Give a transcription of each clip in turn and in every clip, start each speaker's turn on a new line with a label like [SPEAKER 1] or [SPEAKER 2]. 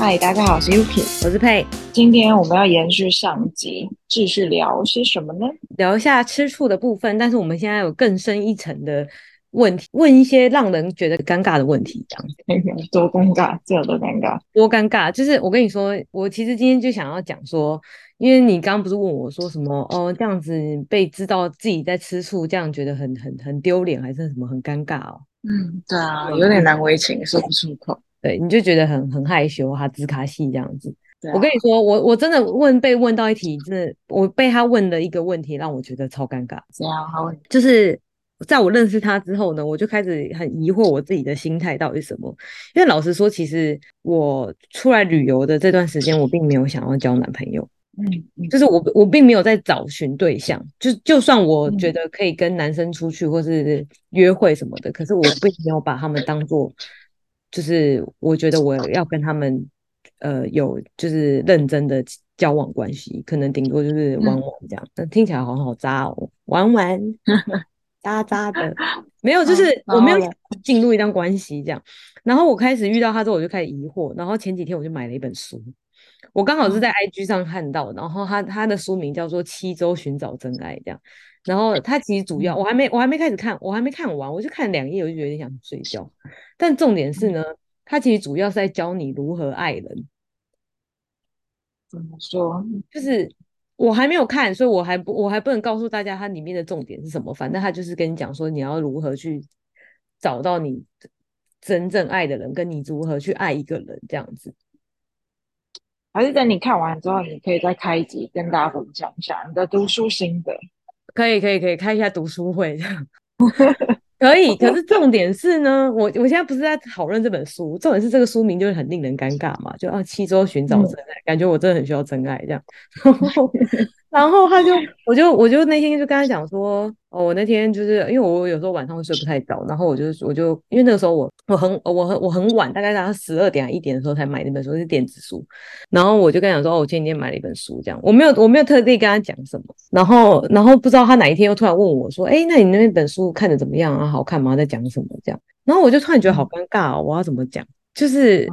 [SPEAKER 1] 嗨，大家好，我是 Yuki，
[SPEAKER 2] 我是佩。
[SPEAKER 1] 今天我们要延续上集，继续聊些什么呢？
[SPEAKER 2] 聊一下吃醋的部分，但是我们现在有更深一层的问题，问一些让人觉得尴尬的问题，这样
[SPEAKER 1] 多尴尬，这有多尴尬？
[SPEAKER 2] 多尴尬？就是我跟你说，我其实今天就想要讲说，因为你刚刚不是问我说什么哦，这样子被知道自己在吃醋，这样觉得很很很丢脸，还是什么很尴尬哦？
[SPEAKER 1] 嗯，对啊，有点难为情，说不出口。
[SPEAKER 2] 对，你就觉得很很害羞，哈兹卡西这样子。我跟你说，我我真的问被问到一题，真的我被他问的一个问题，让我觉得超尴尬。
[SPEAKER 1] 这样，好，
[SPEAKER 2] 就是在我认识他之后呢，我就开始很疑惑我自己的心态到底是什么。因为老实说，其实我出来旅游的这段时间，我并没有想要交男朋友。嗯，就是我我并没有在找寻对象。就就算我觉得可以跟男生出去或是约会什么的，可是我并没有把他们当做，就是我觉得我要跟他们。呃，有就是认真的交往关系，可能顶多就是玩玩这样，但、嗯、听起来好像好渣哦，玩玩 渣渣的，没有，就是我没有进入一段关系这样。然后我开始遇到他之后，我就开始疑惑。然后前几天我就买了一本书，我刚好是在 IG 上看到，然后他他的书名叫做《七周寻找真爱》这样。然后他其实主要我还没我还没开始看，我还没看完，我就看两页，我就有点想睡觉。但重点是呢。他其实主要是在教你如何爱人。
[SPEAKER 1] 怎么说？
[SPEAKER 2] 就是我还没有看，所以我还不我还不能告诉大家它里面的重点是什么。反正他就是跟你讲说，你要如何去找到你真正爱的人，跟你如何去爱一个人这样子。
[SPEAKER 1] 还是等你看完之后，你可以再开一集跟大家分享一下你的读书心得。
[SPEAKER 2] 可以，可以，可以开一下读书会这样。可以，可是重点是呢，我我现在不是在讨论这本书，重点是这个书名就是很令人尴尬嘛，就啊七周寻找真爱，嗯，感觉我真的很需要真爱这样。然后他就，我就，我就那天就跟他讲说，哦，我那天就是因为我有时候晚上会睡不太着，然后我就，我就因为那个时候我我很我很我很晚，大概在十二点还一点的时候才买那本书，是电子书。然后我就跟他讲说，哦，我前几天买了一本书，这样我没有我没有特地跟他讲什么。然后然后不知道他哪一天又突然问我说，哎，那你那本书看的怎么样啊？好看吗？在讲什么？这样。然后我就突然觉得好尴尬哦，我要怎么讲？就是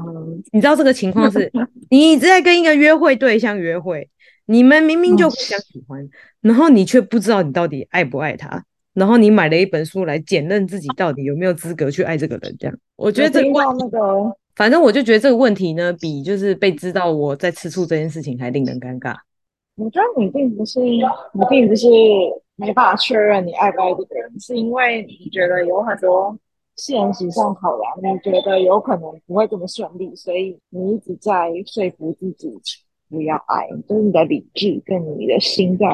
[SPEAKER 2] 你知道这个情况是，你一直在跟一个约会对象约会。你们明明就互相喜欢，嗯，然后你却不知道你到底爱不爱他，然后你买了一本书来检验自己到底有没有资格去爱这个人，这样。我觉得这个那个，反正我就觉得这个问题呢，比就是被知道我在吃醋这件事情还令人尴尬。
[SPEAKER 1] 我觉得你并不是，你并不是没办法确认你爱不爱这个人，是因为你觉得有很多现实上考量，你觉得有可能不会这么顺利，所以你一直在说服自己。不要爱，就是你的理智跟你的心在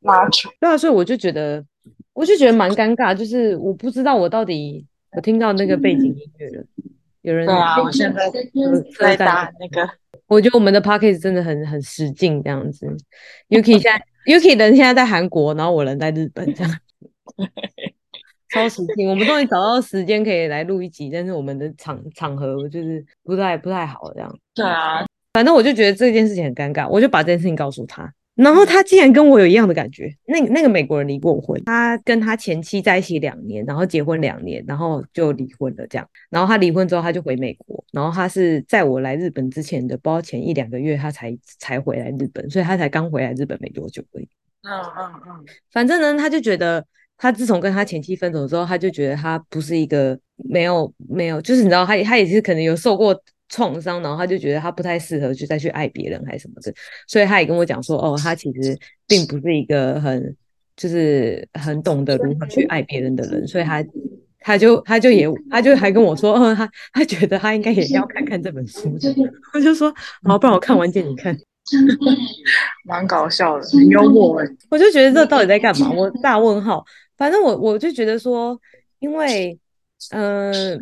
[SPEAKER 1] 拉扯。
[SPEAKER 2] 对啊，所以我就觉得，我就觉得蛮尴尬，就是我不知道我到底，我听到那个背景音乐了，嗯、有人
[SPEAKER 1] 对啊，我现在在打那个。
[SPEAKER 2] 我觉得我们的 podcast 真的很很使劲这样子。Yuki 现在，Yuki 人现在在韩国，然后我人在日本，这样 超使劲。我们终于找到时间可以来录一集，但是我们的场场合就是不太不太好这样。
[SPEAKER 1] 对啊。
[SPEAKER 2] 反正我就觉得这件事情很尴尬，我就把这件事情告诉他，然后他竟然跟我有一样的感觉。那那个美国人离过婚，他跟他前妻在一起两年，然后结婚两年，然后就离婚了这样。然后他离婚之后，他就回美国，然后他是在我来日本之前的，不知道前一两个月他才才回来日本，所以他才刚回来日本没多久而已。嗯嗯嗯。反正呢，他就觉得他自从跟他前妻分手之后，他就觉得他不是一个没有没有，就是你知道，他他也是可能有受过。创伤，然后他就觉得他不太适合去再去爱别人还是什么的，所以他也跟我讲说，哦，他其实并不是一个很就是很懂得如何去爱别人的人，所以他他就他就也他就还跟我说，嗯，他他觉得他应该也要看看这本书，我就说，好，不然我看完借你看，
[SPEAKER 1] 蛮搞笑的，很幽默。
[SPEAKER 2] 我就觉得这到底在干嘛？我大问号。反正我我就觉得说，因为嗯、呃，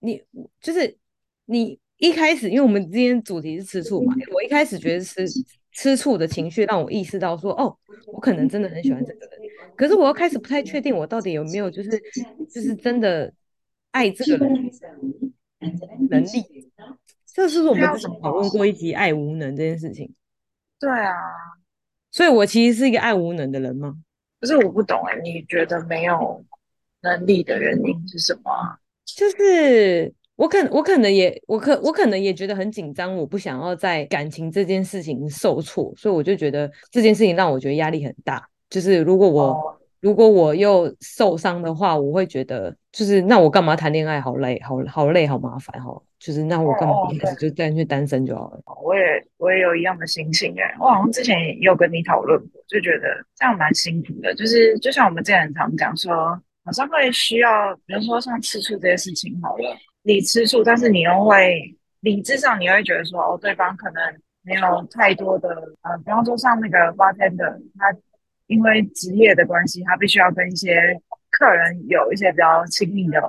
[SPEAKER 2] 你就是你一开始，因为我们今天主题是吃醋嘛，我一开始觉得吃。吃醋的情绪让我意识到说，哦，我可能真的很喜欢这个人，可是我又开始不太确定，我到底有没有就是就是真的爱这个人能力。这是不是我们之前讨论过一集爱无能这件事情？
[SPEAKER 1] 对啊，
[SPEAKER 2] 所以我其实是一个爱无能的人吗？
[SPEAKER 1] 可是我不懂哎，你觉得没有能力的原因是什么？
[SPEAKER 2] 就是。我可我可能也我可我可能也觉得很紧张，我不想要在感情这件事情受挫，所以我就觉得这件事情让我觉得压力很大。就是如果我、哦、如果我又受伤的话，我会觉得就是那我干嘛谈恋爱？好累，好好累，好麻烦哈。就是那我干嘛一开始就干脆单身就好了。
[SPEAKER 1] 我也我也有一样的心情哎，我好像之前也有跟你讨论过，就觉得这样蛮辛苦的。就是就像我们之前很常讲说，好像会需要，比如说像吃醋这些事情好了。你吃醋，但是你又会理智上，你会觉得说，哦，对方可能没有太多的，呃，比方说像那个 bartender，他因为职业的关系，他必须要跟一些客人有一些比较亲密的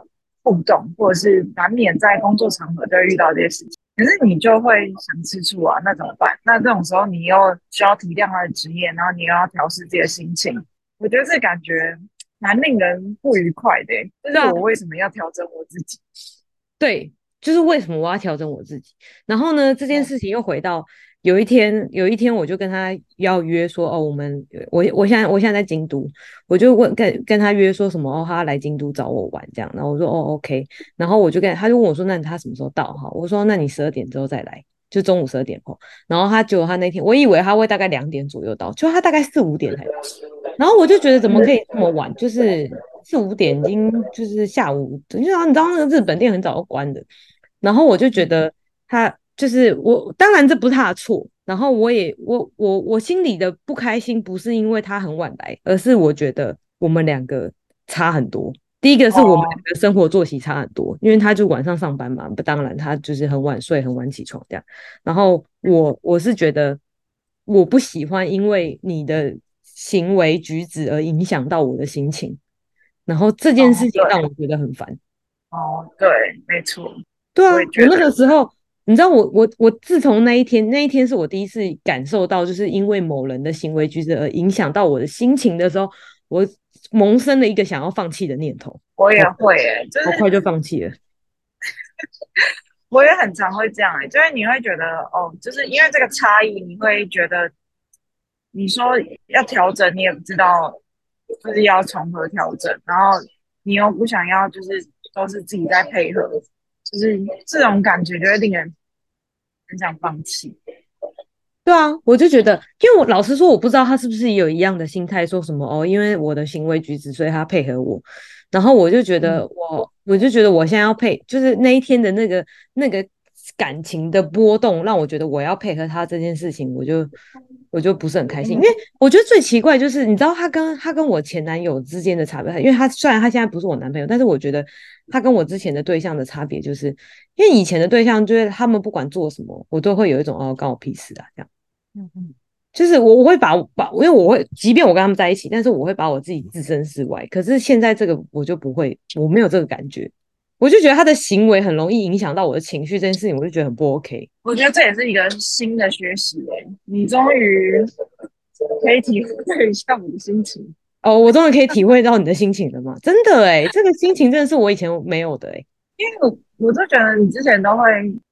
[SPEAKER 1] 互动，或者是难免在工作场合都会遇到这些事情，可是你就会想吃醋啊，那怎么办？那这种时候你又需要体谅他的职业，然后你又要调试自己的心情，我觉得这感觉蛮令人不愉快的。就是我为什么要调整我自己？
[SPEAKER 2] 对，就是为什么我要调整我自己？然后呢，这件事情又回到有一天，有一天我就跟他要约说，哦，我们我我现在我现在在京都，我就问跟跟他约说什么，哦，他要来京都找我玩这样。然后我说，哦，OK。然后我就跟他就问我说，那他什么时候到？哈，我说，那你十二点之后再来，就中午十二点后。然后他就他那天，我以为他会大概两点左右到，就他大概四五点才到。然后我就觉得怎么可以这么晚？就是。四五点已经就是下午，就像你知道那个日本店很早就关的，然后我就觉得他就是我，当然这不是他的错，然后我也我我我心里的不开心不是因为他很晚来，而是我觉得我们两个差很多。第一个是我们两个生活作息差很多，因为他就晚上上班嘛，不当然他就是很晚睡很晚起床这样。然后我我是觉得我不喜欢因为你的行为举止而影响到我的心情。然后这件事情让我觉得很烦。
[SPEAKER 1] 哦，对，没错。
[SPEAKER 2] 对啊，我，那个时候，你知道我，我我我自从那一天，那一天是我第一次感受到，就是因为某人的行为举止而影响到我的心情的时候，我萌生了一个想要放弃的念头。
[SPEAKER 1] 我也会、欸，诶，就是
[SPEAKER 2] 好快就放弃了。
[SPEAKER 1] 我也很常会这样、欸，诶，就是你会觉得，哦，就是因为这个差异，你会觉得，你说要调整，你也不知道。就是要从何调整，然后你又不想要，就是都是自己在配合，就是这种感觉就会令人很想放弃。
[SPEAKER 2] 对啊，我就觉得，因为我老实说，我不知道他是不是也有一样的心态，说什么哦，因为我的行为举止，所以他配合我。然后我就觉得我，我我就觉得我现在要配，就是那一天的那个那个感情的波动，让我觉得我要配合他这件事情，我就。我就不是很开心，因为我觉得最奇怪就是，你知道他跟他跟我前男友之间的差别，因为他虽然他现在不是我男朋友，但是我觉得他跟我之前的对象的差别，就是因为以前的对象就是他们不管做什么，我都会有一种哦，关我屁事啊这样，嗯嗯，就是我我会把把，因为我会，即便我跟他们在一起，但是我会把我自己置身事外。可是现在这个我就不会，我没有这个感觉。我就觉得他的行为很容易影响到我的情绪，这件事情我就觉得很不 OK。
[SPEAKER 1] 我觉得这也是一个新的学习诶，你终于可以体会一下我的心情
[SPEAKER 2] 哦，我终于可以体会到你的心情了吗？真的诶，这个心情真的是我以前没有的诶。
[SPEAKER 1] 因为我我就觉得你之前都会，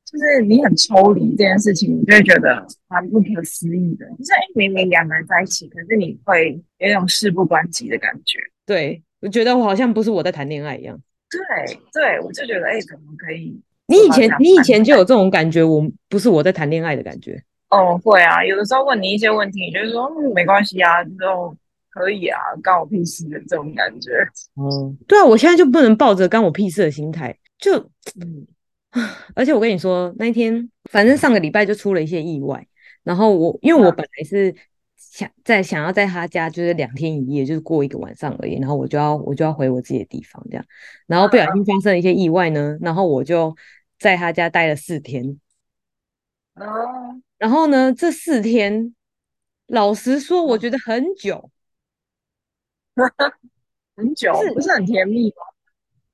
[SPEAKER 1] 就是你很抽离这件事情，你就会觉得蛮不可思议的。就是明明两个人在一起，可是你会有一种事不关己的感觉。
[SPEAKER 2] 对，我觉得我好像不是我在谈恋爱一样。
[SPEAKER 1] 对对，我就觉得哎，怎么可以？
[SPEAKER 2] 你以前你以前就有这种感觉，我不是我在谈恋爱的感觉。
[SPEAKER 1] 哦，会啊，有的时候问你一些问题，你就是说嗯，没关系啊，就可以啊，干我屁事的这种感觉。
[SPEAKER 2] 嗯，对啊，我现在就不能抱着干我屁事的心态，就嗯，而且我跟你说，那一天反正上个礼拜就出了一些意外，然后我因为我本来是想在想要在他家就是两天一夜，就是过一个晚上而已，然后我就要我就要回我自己的地方这样，然后不小心发生了一些意外呢，然后我就在他家待了四天。
[SPEAKER 1] 哦，
[SPEAKER 2] 然后呢，这四天，老实说，我觉得很久，
[SPEAKER 1] 很久，是不是很甜蜜吗？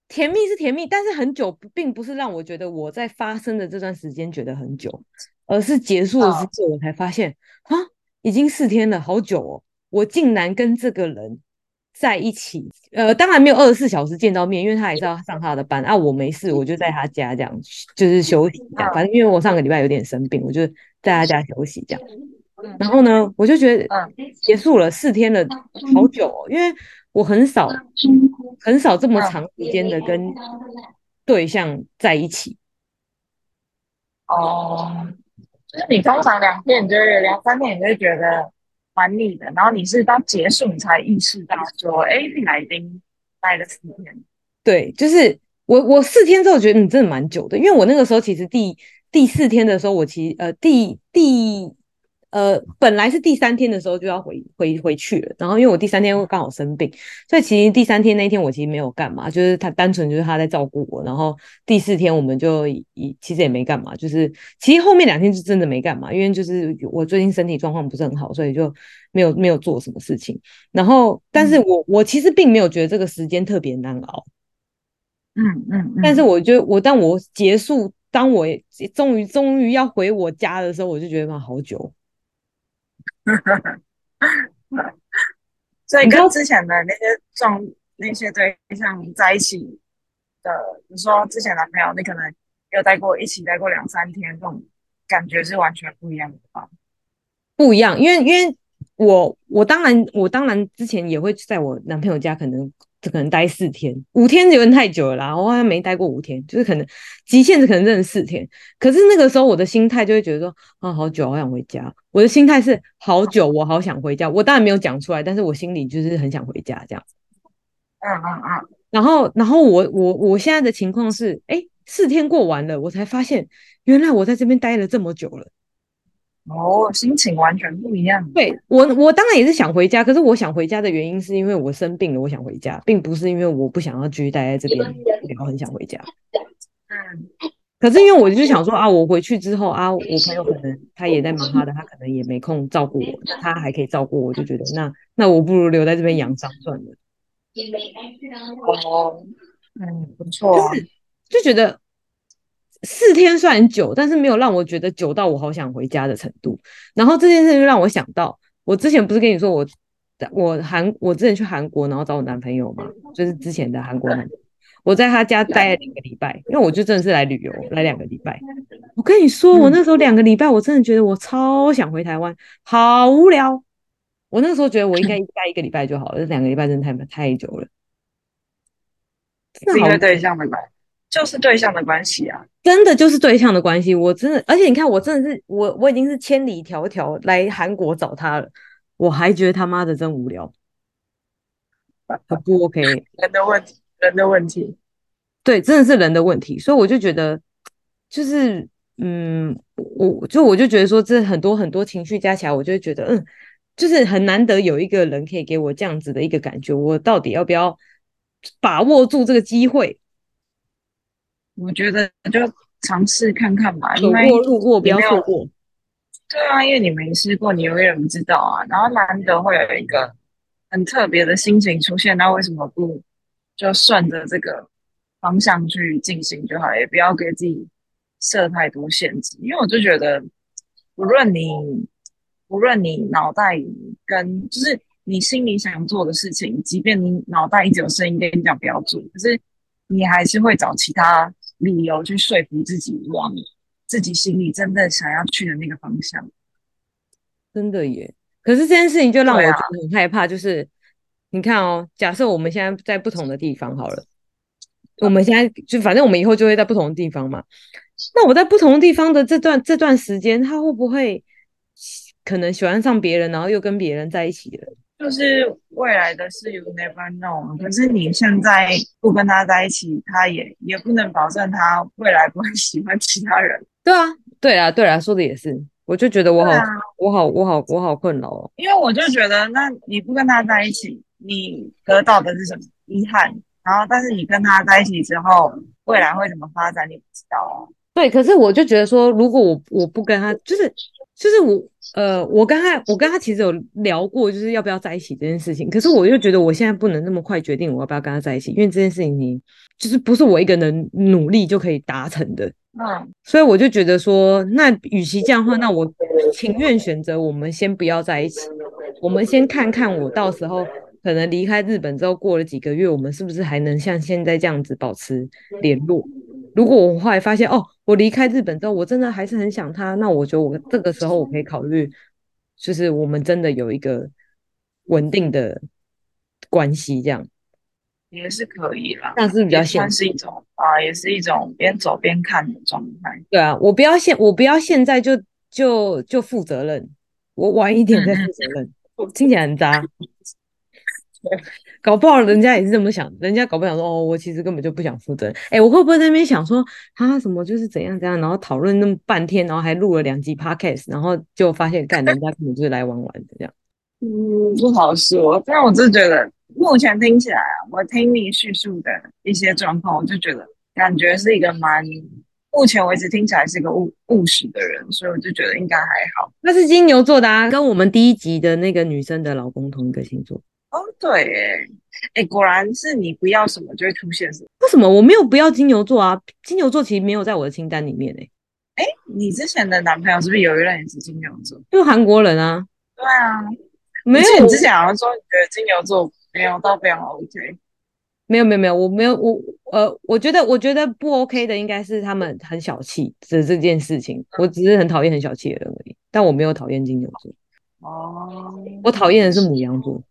[SPEAKER 2] 甜蜜是甜蜜，但是很久并不是让我觉得我在发生的这段时间觉得很久，而是结束的时候我才发现啊，已经四天了，好久哦，我竟然跟这个人在一起，呃，当然没有二十四小时见到面，因为他也是要上他的班啊。我没事，我就在他家这样，就是休息这样。反正因为我上个礼拜有点生病，我就在他家休息这样。然后呢，我就觉得结束了四天了，好久哦，因为我很少很少这么长时间的跟对象在一起。
[SPEAKER 1] 哦，就是你通常两天你，就是两三天，你就会觉得。蛮腻的，然后你是到结束你才意识到说，哎，你来已经待了四天。
[SPEAKER 2] 对，就是我我四天之后觉得你真的蛮久的，因为我那个时候其实第第四天的时候，我其实呃第第。呃，本来是第三天的时候就要回回回去了，然后因为我第三天刚好生病，所以其实第三天那一天我其实没有干嘛，就是他单纯就是他在照顾我，然后第四天我们就也其实也没干嘛，就是其实后面两天是真的没干嘛，因为就是我最近身体状况不是很好，所以就没有没有做什么事情。然后，但是我我其实并没有觉得这个时间特别难熬，
[SPEAKER 1] 嗯嗯，嗯，
[SPEAKER 2] 但是我觉得我当我结束，当我终于终于要回我家的时候，我就觉得嘛好久。
[SPEAKER 1] 所以跟之前的那些状那些对象在一起的，你说之前男朋友，你可能有待过一起待过两三天，这种感觉是完全不一样的吧？
[SPEAKER 2] 不一样，因为因为我我当然我当然之前也会在我男朋友家可能。就可能待四天，五天有点太久了啦。我好像没待过五天，就是可能极限是可能真的四天。可是那个时候我的心态就会觉得说啊，好久，好想回家。我的心态是好久，我好想回家。我当然没有讲出来，但是我心里就是很想回家这样子。
[SPEAKER 1] 嗯嗯嗯。
[SPEAKER 2] 然后，然后我我我现在的情况是，哎，四天过完了，我才发现原来我在这边待了这么久了。
[SPEAKER 1] 哦，心情完全不一样。
[SPEAKER 2] 对，我，我当然也是想回家，可是我想回家的原因是因为我生病了，我想回家，并不是因为我不想要继续待在这边，然后很想回家。
[SPEAKER 1] 嗯，
[SPEAKER 2] 可是因为我就想说啊，我回去之后啊，我朋友可能他也在忙他的，他可能也没空照顾我，他还可以照顾我，就觉得那那我不如留在这边养伤算了。
[SPEAKER 1] 哦，嗯，不错啊，
[SPEAKER 2] 就是就觉得。四天算久，但是没有让我觉得久到我好想回家的程度。然后这件事就让我想到，我之前不是跟你说我我韩我之前去韩国，然后找我男朋友嘛，就是之前的韩国男朋友，我在他家待了两个礼拜，因为我就真的是来旅游，来两个礼拜。我跟你说，我那时候两个礼拜，我真的觉得我超想回台湾，好无聊。我那时候觉得我应该待一个礼拜就好了，这两个礼拜真的太太久了。
[SPEAKER 1] 是因为对象的关系，就是对象的关系啊。
[SPEAKER 2] 真的就是对象的关系，我真的，而且你看，我真的是我，我已经是千里迢迢来韩国找他了，我还觉得他妈的真无聊，很不 OK。
[SPEAKER 1] 人的问题，人的问题，
[SPEAKER 2] 对，真的是人的问题，所以我就觉得，就是，嗯，我就我就觉得说，这很多很多情绪加起来，我就会觉得，嗯，就是很难得有一个人可以给我这样子的一个感觉，我到底要不要把握住这个机会？
[SPEAKER 1] 我觉得就尝试看看吧，
[SPEAKER 2] 因为路过不要错过。
[SPEAKER 1] 对啊，因为你没试过，你永远不知道啊。然后难得会有一个很特别的心情出现，那为什么不就顺着这个方向去进行就好，也不要给自己设太多限制。因为我就觉得，无论你无论你脑袋跟就是你心里想做的事情，即便你脑袋一直有声音跟你讲不要做，可是你还是会找其他。理由去说服自己往自己心里真正想要去的那个方向，
[SPEAKER 2] 真的耶。可是这件事情就让我觉得很害怕，就是、啊、你看哦，假设我们现在在不同的地方好了，我们现在就反正我们以后就会在不同的地方嘛。那我在不同的地方的这段这段时间，他会不会可能喜欢上别人，然后又跟别人在一起了？
[SPEAKER 1] 就是未来的事，you never know。可是你现在不跟他在一起，他也也不能保证他未来不会喜欢其他人。
[SPEAKER 2] 对啊，对啊，对啊，说的也是。我就觉得我好，
[SPEAKER 1] 啊、
[SPEAKER 2] 我好，我好，我好困扰哦。
[SPEAKER 1] 因为我就觉得，那你不跟他在一起，你得到的是什么遗憾？然后，但是你跟他在一起之后，未来会怎么发展，你不知道啊。
[SPEAKER 2] 对，可是我就觉得说，如果我我不跟他，就是就是我呃，我跟他，我跟他其实有聊过，就是要不要在一起这件事情。可是我又觉得我现在不能那么快决定我要不要跟他在一起，因为这件事情你就是不是我一个人努力就可以达成的。
[SPEAKER 1] 嗯，
[SPEAKER 2] 所以我就觉得说，那与其这样的话，那我情愿选择我们先不要在一起，我们先看看我到时候可能离开日本之后过了几个月，我们是不是还能像现在这样子保持联络？如果我后来发现哦，我离开日本之后，我真的还是很想他，那我觉得我这个时候我可以考虑，就是我们真的有一个稳定的关系，这样
[SPEAKER 1] 也是可以啦。
[SPEAKER 2] 但是比较现实，
[SPEAKER 1] 是一种啊，也是一种边走边看的状态。
[SPEAKER 2] 对啊，我不要现我不要现在就就就负责任，我晚一点再负责任，听起来很渣。搞不好人家也是这么想，人家搞不好想说哦，我其实根本就不想负责。哎，我会不会在那边想说他什么就是怎样怎样，然后讨论那么半天，然后还录了两集 podcast，然后就发现干人家根本就是来玩玩的这样。
[SPEAKER 1] 嗯，不好说。但我就觉得目前听起来啊，我听你叙述的一些状况，我就觉得感觉是一个蛮目前为止听起来是一个务务实的人，所以我就觉得应该还好。
[SPEAKER 2] 那是金牛座的啊，跟我们第一集的那个女生的老公同一个星座。
[SPEAKER 1] 哦，对，哎，哎，果然是你不要什么就会出现什么。
[SPEAKER 2] 为什么我没有不要金牛座啊？金牛座其实没有在我的清单里面诶。
[SPEAKER 1] 哎，你之前的男朋友是不是有一任也是金牛座？
[SPEAKER 2] 就韩国人啊。
[SPEAKER 1] 对啊，
[SPEAKER 2] 没有。
[SPEAKER 1] 你之前好像说你觉得金牛座没有到非常 OK。
[SPEAKER 2] 没有没有没有，我没有我呃，我觉得我觉得不 OK 的应该是他们很小气的这件事情。我只是很讨厌很小气的人而已，但我没有讨厌金牛座。
[SPEAKER 1] 哦，
[SPEAKER 2] 我讨厌的是母羊座。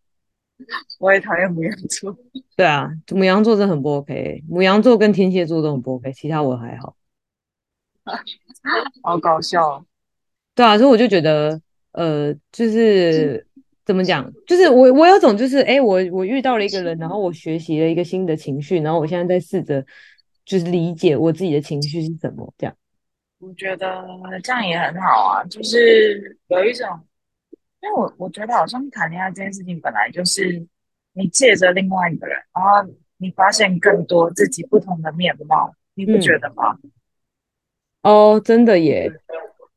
[SPEAKER 1] 我也讨厌母羊座。
[SPEAKER 2] 对啊，母羊座真的很不 OK。母羊座跟天蝎座都很不 OK，其他我还好。
[SPEAKER 1] 好搞笑。
[SPEAKER 2] 对啊，所以我就觉得，呃，就是怎么讲，就是我我有种就是，哎、欸，我我遇到了一个人，然后我学习了一个新的情绪，然后我现在在试着就是理解我自己的情绪是什么，这样。
[SPEAKER 1] 我觉得这样也很好啊，就是有一种。因为我我觉得好像谈恋爱这件事情本来就是你借着另外一个人，然后你发现更多自己不同的面貌，你不觉得吗？
[SPEAKER 2] 嗯、哦，真的耶。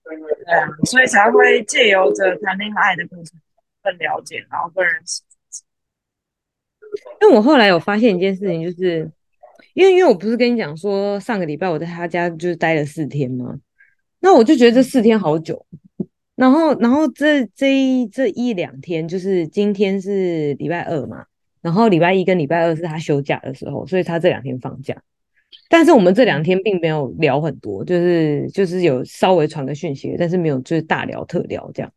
[SPEAKER 1] 对啊，所以才会借由着谈恋爱的过程更了解，然后更认识自己。
[SPEAKER 2] 因为我后来有发现一件事情，就是因为因为我不是跟你讲说上个礼拜我在他家就是待了四天吗？那我就觉得这四天好久。然后，然后这这一这一两天，就是今天是礼拜二嘛，然后礼拜一跟礼拜二是他休假的时候，所以他这两天放假。但是我们这两天并没有聊很多，就是就是有稍微传个讯息，但是没有就是大聊特聊这样。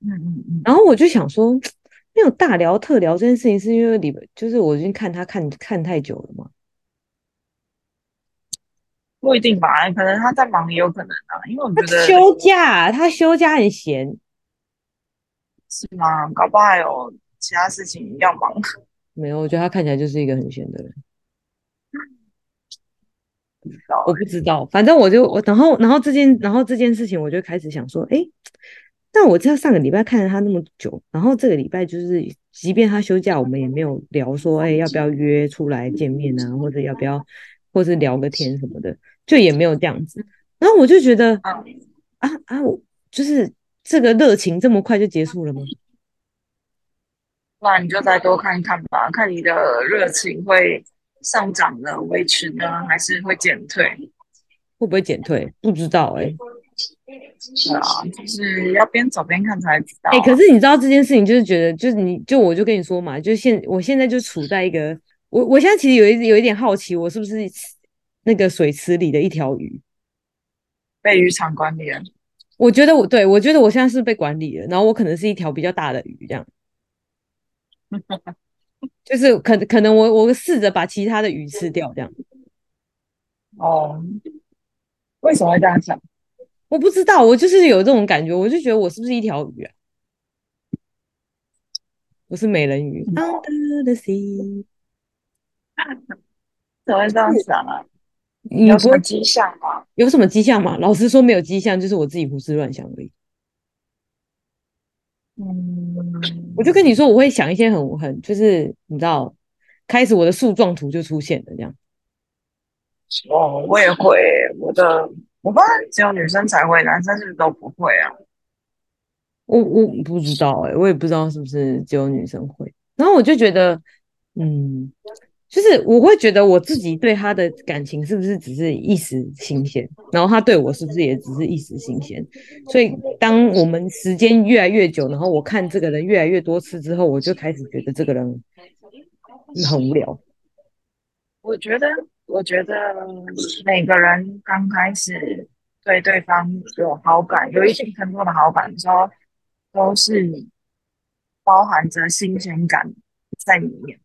[SPEAKER 1] 嗯嗯嗯。
[SPEAKER 2] 然后我就想说，没有大聊特聊这件事情，是因为礼拜就是我已经看他看看太久了嘛。
[SPEAKER 1] 不一定吧，可能他在忙也有可能啊，因为我觉得
[SPEAKER 2] 休假，他休假很闲，
[SPEAKER 1] 是吗？搞不好还有其他事情要忙。
[SPEAKER 2] 没有，我觉得他看起来就是一个很闲的人。
[SPEAKER 1] 不知道欸，
[SPEAKER 2] 我不知道，反正我就我，然后然后这件然后这件事情，我就开始想说，哎，但我知道上个礼拜看了他那么久，然后这个礼拜就是，即便他休假，我们也没有聊说，哎，要不要约出来见面啊，或者要不要，或者聊个天什么的。就也没有这样子，然后我就觉得啊啊啊！我就是这个热情这么快就结束了吗？
[SPEAKER 1] 那你就再多看一看吧，看你的热情会上涨呢、维持呢，还是会减退？
[SPEAKER 2] 会不会减退？不知道哎、欸。
[SPEAKER 1] 是啊，就是要边走边看才知道、啊。
[SPEAKER 2] 哎、欸，可是你知道这件事情，就是觉得，就是你就我就跟你说嘛，就现我现在就处在一个，我我现在其实有一有一点好奇，我是不是？那个水池里的一条鱼，
[SPEAKER 1] 被渔场管理了。
[SPEAKER 2] 我觉得我对我觉得我现在是被管理了，然后我可能是一条比较大的鱼，这样。就是可可能我我试着把其他的鱼吃掉，这样。
[SPEAKER 1] 哦，为什么会这样想？
[SPEAKER 2] 我不知道，我就是有这种感觉，我就觉得我是不是一条鱼啊？我是美人鱼。Under the sea。
[SPEAKER 1] 怎么会这样想啊？
[SPEAKER 2] 你
[SPEAKER 1] 有什么迹象吗？
[SPEAKER 2] 有什么迹象吗？老实说，没有迹象，就是我自己胡思乱想而已。
[SPEAKER 1] 嗯，
[SPEAKER 2] 我就跟你说，我会想一些很很，就是你知道，开始我的树状图就出现了这样。
[SPEAKER 1] 哦，我也会，我的我发现只有女生才会，男生是不是都不会啊？
[SPEAKER 2] 我我不知道哎、欸，我也不知道是不是只有女生会。然后我就觉得，嗯。就是我会觉得我自己对他的感情是不是只是一时新鲜，然后他对我是不是也只是一时新鲜？所以当我们时间越来越久，然后我看这个人越来越多次之后，我就开始觉得这个人很无聊。
[SPEAKER 1] 我觉得，我觉得每个人刚开始对对方有好感，有一定程度的好感的时候，都是包含着新鲜感在里面。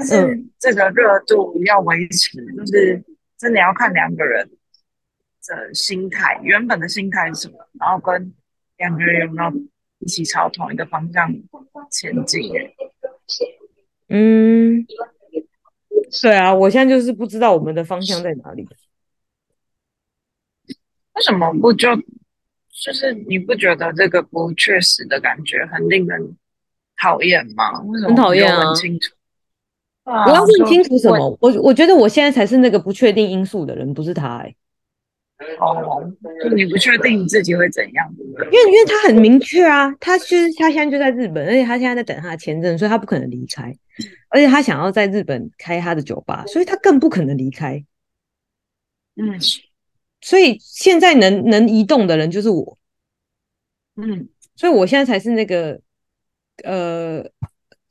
[SPEAKER 1] 但是这个热度要维持，嗯、就是真的要看两个人的心态，原本的心态是什么，然后跟两个人有没有一起朝同一个方向前进。
[SPEAKER 2] 嗯，对啊，我现在就是不知道我们的方向在哪里。
[SPEAKER 1] 为什么不就就是你不觉得这个不确实的感觉很令人讨厌吗？为什么很讨厌啊？很清楚。
[SPEAKER 2] 我要问清楚什么？我我觉得我现在才是那个不确定因素的人，不是他哎、
[SPEAKER 1] 欸。哦，就你不确定你自己会怎样？
[SPEAKER 2] 因为因为他很明确啊，他就是他现在就在日本，而且他现在在等他的签证，所以他不可能离开。而且他想要在日本开他的酒吧，所以他更不可能离开。
[SPEAKER 1] 嗯，
[SPEAKER 2] 所以现在能能移动的人就是我。
[SPEAKER 1] 嗯，
[SPEAKER 2] 所以我现在才是那个呃，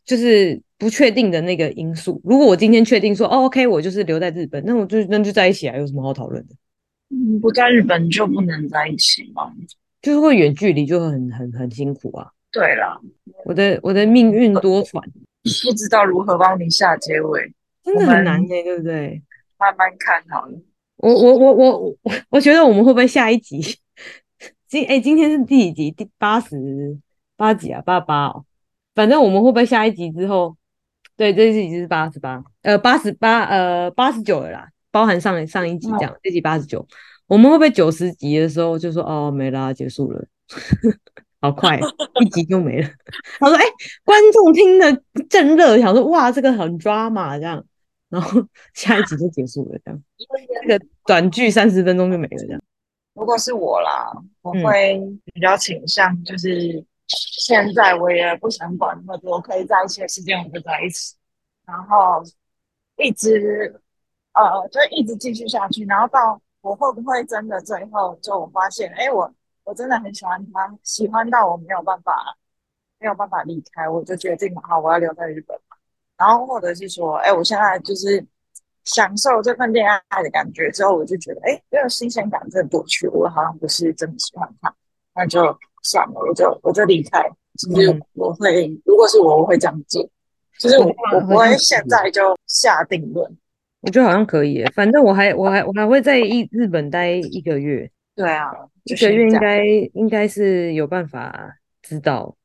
[SPEAKER 2] 就是。不确定的那个因素，如果我今天确定说，哦，OK，我就是留在日本，那我就那就在一起啊，有什么好讨论的？
[SPEAKER 1] 嗯，不在日本就不能在一起吗？
[SPEAKER 2] 就是会远距离就很很很辛苦啊。
[SPEAKER 1] 对啦，
[SPEAKER 2] 我的我的命运多舛，
[SPEAKER 1] 不知道如何帮你下结尾，
[SPEAKER 2] 真的很难耶，对不对？
[SPEAKER 1] 慢慢看好了。
[SPEAKER 2] 我我我我我 我觉得我们会不会下一集？今哎、欸，今天是第几集？第八十八集啊，八八哦。反正我们会不会下一集之后？对，这集是八十八，呃，八十八，呃，八十九了啦，包含上上一集这样，这集八十九，我们会不会九十集的时候就说哦，没啦，结束了，好快，一集就没了。他说，哎、欸，观众听得正热，想说哇，这个很抓马这样，然后下一集就结束了这样，这个短剧三十分钟就没了这样。
[SPEAKER 1] 如果是我啦，我会比较倾向就是。现在我也不想管那么多，可以在一起的时间我们就在一起，然后一直呃，就一直继续下去，然后到我会不会真的最后就我发现，哎，我我真的很喜欢他，喜欢到我没有办法没有办法离开，我就决定好我要留在日本，然后或者是说，哎，我现在就是享受这份恋爱的感觉之后，我就觉得，哎，这个新鲜感真的过去，我好像不是真的喜欢他，那就。算了，我就我就离开。其实我会，嗯、如果是我，我会这样做。就是我我不会现在就下定论。
[SPEAKER 2] 我觉得好像可以，反正我还我还我还会在一日本待一个月。
[SPEAKER 1] 对啊，
[SPEAKER 2] 一个月应该应该是有办法知道。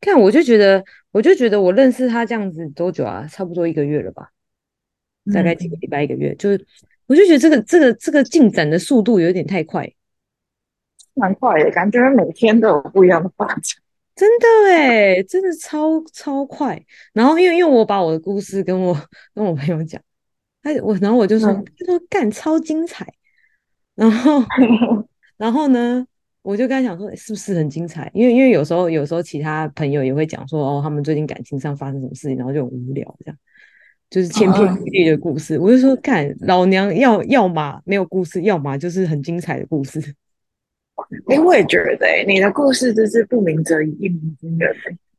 [SPEAKER 2] 看，我就觉得，我就觉得我认识他这样子多久啊？差不多一个月了吧？大概几个礼拜一个月，嗯、就是我就觉得这个这个这个进展的速度有点太快。
[SPEAKER 1] 蛮快的，感觉每天都有不一样的发展，
[SPEAKER 2] 真的哎，真的超超快。然后因为因为我把我的故事跟我跟我朋友讲，他我然后我就说，嗯、他说干超精彩。然后 然后呢，我就跟他讲说，是不是很精彩？因为因为有时候有时候其他朋友也会讲说，哦，他们最近感情上发生什么事情，然后就很无聊这样，就是千篇一律的故事。嗯、我就说，干老娘要要么没有故事，要么就是很精彩的故事。
[SPEAKER 1] 哎、欸，我也觉得、欸，你的故事就是不鸣则已，一鸣惊人。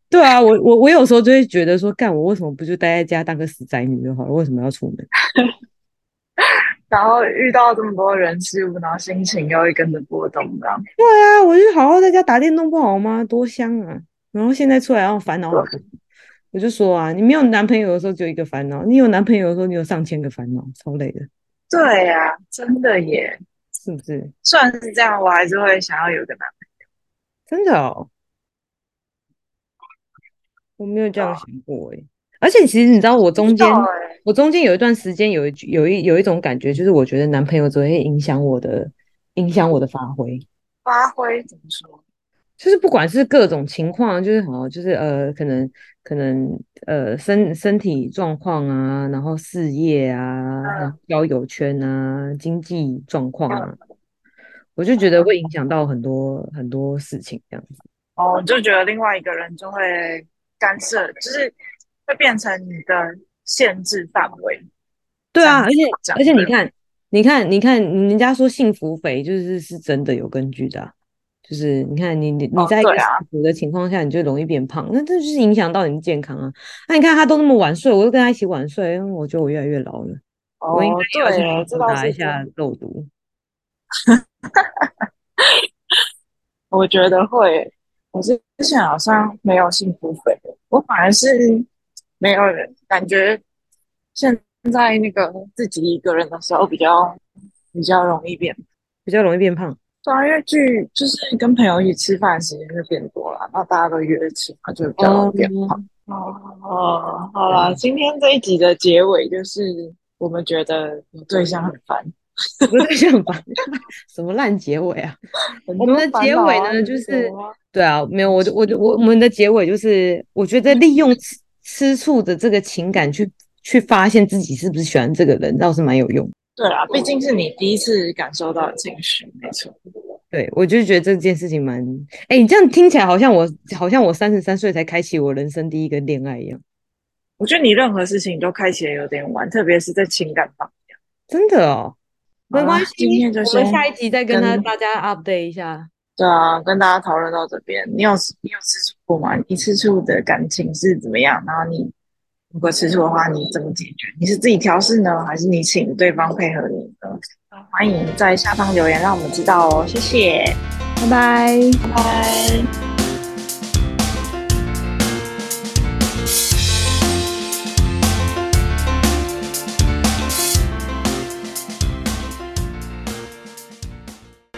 [SPEAKER 2] 对啊，我我我有时候就会觉得说，干我为什么不就待在家当个死宅女就好了？为什么要出门？
[SPEAKER 1] 然后遇到这么多人事物，然后心情又会跟着波动，这样。
[SPEAKER 2] 对啊，我就好好在家打电动不好吗？多香啊！然后现在出来要烦恼我就说啊，你没有男朋友的时候就一个烦恼，你有男朋友的时候你有上千个烦恼，超累的。
[SPEAKER 1] 对呀、啊，真的耶。
[SPEAKER 2] 是不是？
[SPEAKER 1] 虽然是这样，我还是会想要有个男朋友。
[SPEAKER 2] 真的哦，我没有这样想过哎。而且其实你知道，我中间、欸、我中间有一段时间有一有一有一种感觉，就是我觉得男朋友只会影响我的影响我的发挥。
[SPEAKER 1] 发挥怎么说？
[SPEAKER 2] 就是不管是各种情况，就是好，就是呃，可能可能呃身身体状况啊，然后事业啊，交友圈啊，经济状况啊，我就觉得会影响到很多很多事情这样子。
[SPEAKER 1] 哦，就觉得另外一个人就会干涉，就是会变成你的限制范围。
[SPEAKER 2] 对啊，而且而且你看，你看，你看，人家说幸福肥就是是真的有根据的啊，就是你看你你你在一个幸福的情况下，你就容易变胖，那这就是影响到你的健康啊。那你看他都那么晚睡，我就跟他一起晚睡，因为我觉得我越来越老了，
[SPEAKER 1] 哦，
[SPEAKER 2] 我应该要去打一下肉毒。
[SPEAKER 1] 我觉得会。我之前好像没有幸福肥，我反而是没有人感觉。现在那个自己一个人的时候，比较比较容易变，
[SPEAKER 2] 比较容易变胖。
[SPEAKER 1] 对啊，因为聚就是跟朋友一起吃饭的时间就变多了，那大家都约着吃，就比较变好。哦哦，好了，今天这一集的结尾就是我们觉得有对象很烦。
[SPEAKER 2] 有对象很烦，什么烂结尾啊？我们的结尾呢，就是。对啊，没有，我我我我们的结尾就是，我觉得利用吃吃醋的这个情感去去发现自己是不是喜欢这个人，倒是蛮有用。
[SPEAKER 1] 对啊，毕竟是你第一次感受到的情绪，没错。
[SPEAKER 2] 对，我就觉得这件事情蛮……哎，你这样听起来好像我好像我三十三岁才开启我人生第一个恋爱一样。
[SPEAKER 1] 我觉得你任何事情都开启的有点晚，特别是在情感方面。
[SPEAKER 2] 真的哦，没关系，
[SPEAKER 1] 今天就是我们
[SPEAKER 2] 下一集再跟他大家 update 一下。
[SPEAKER 1] 对啊，跟大家讨论到这边，你有你有吃醋过吗？你吃醋的感情是怎么样？然后你如果吃醋的话，你怎么解决？你是自己调试呢，还是你请对方配合你呢？欢迎在下方留言，让我们知道哦。谢谢，
[SPEAKER 2] 拜拜，
[SPEAKER 1] 拜拜。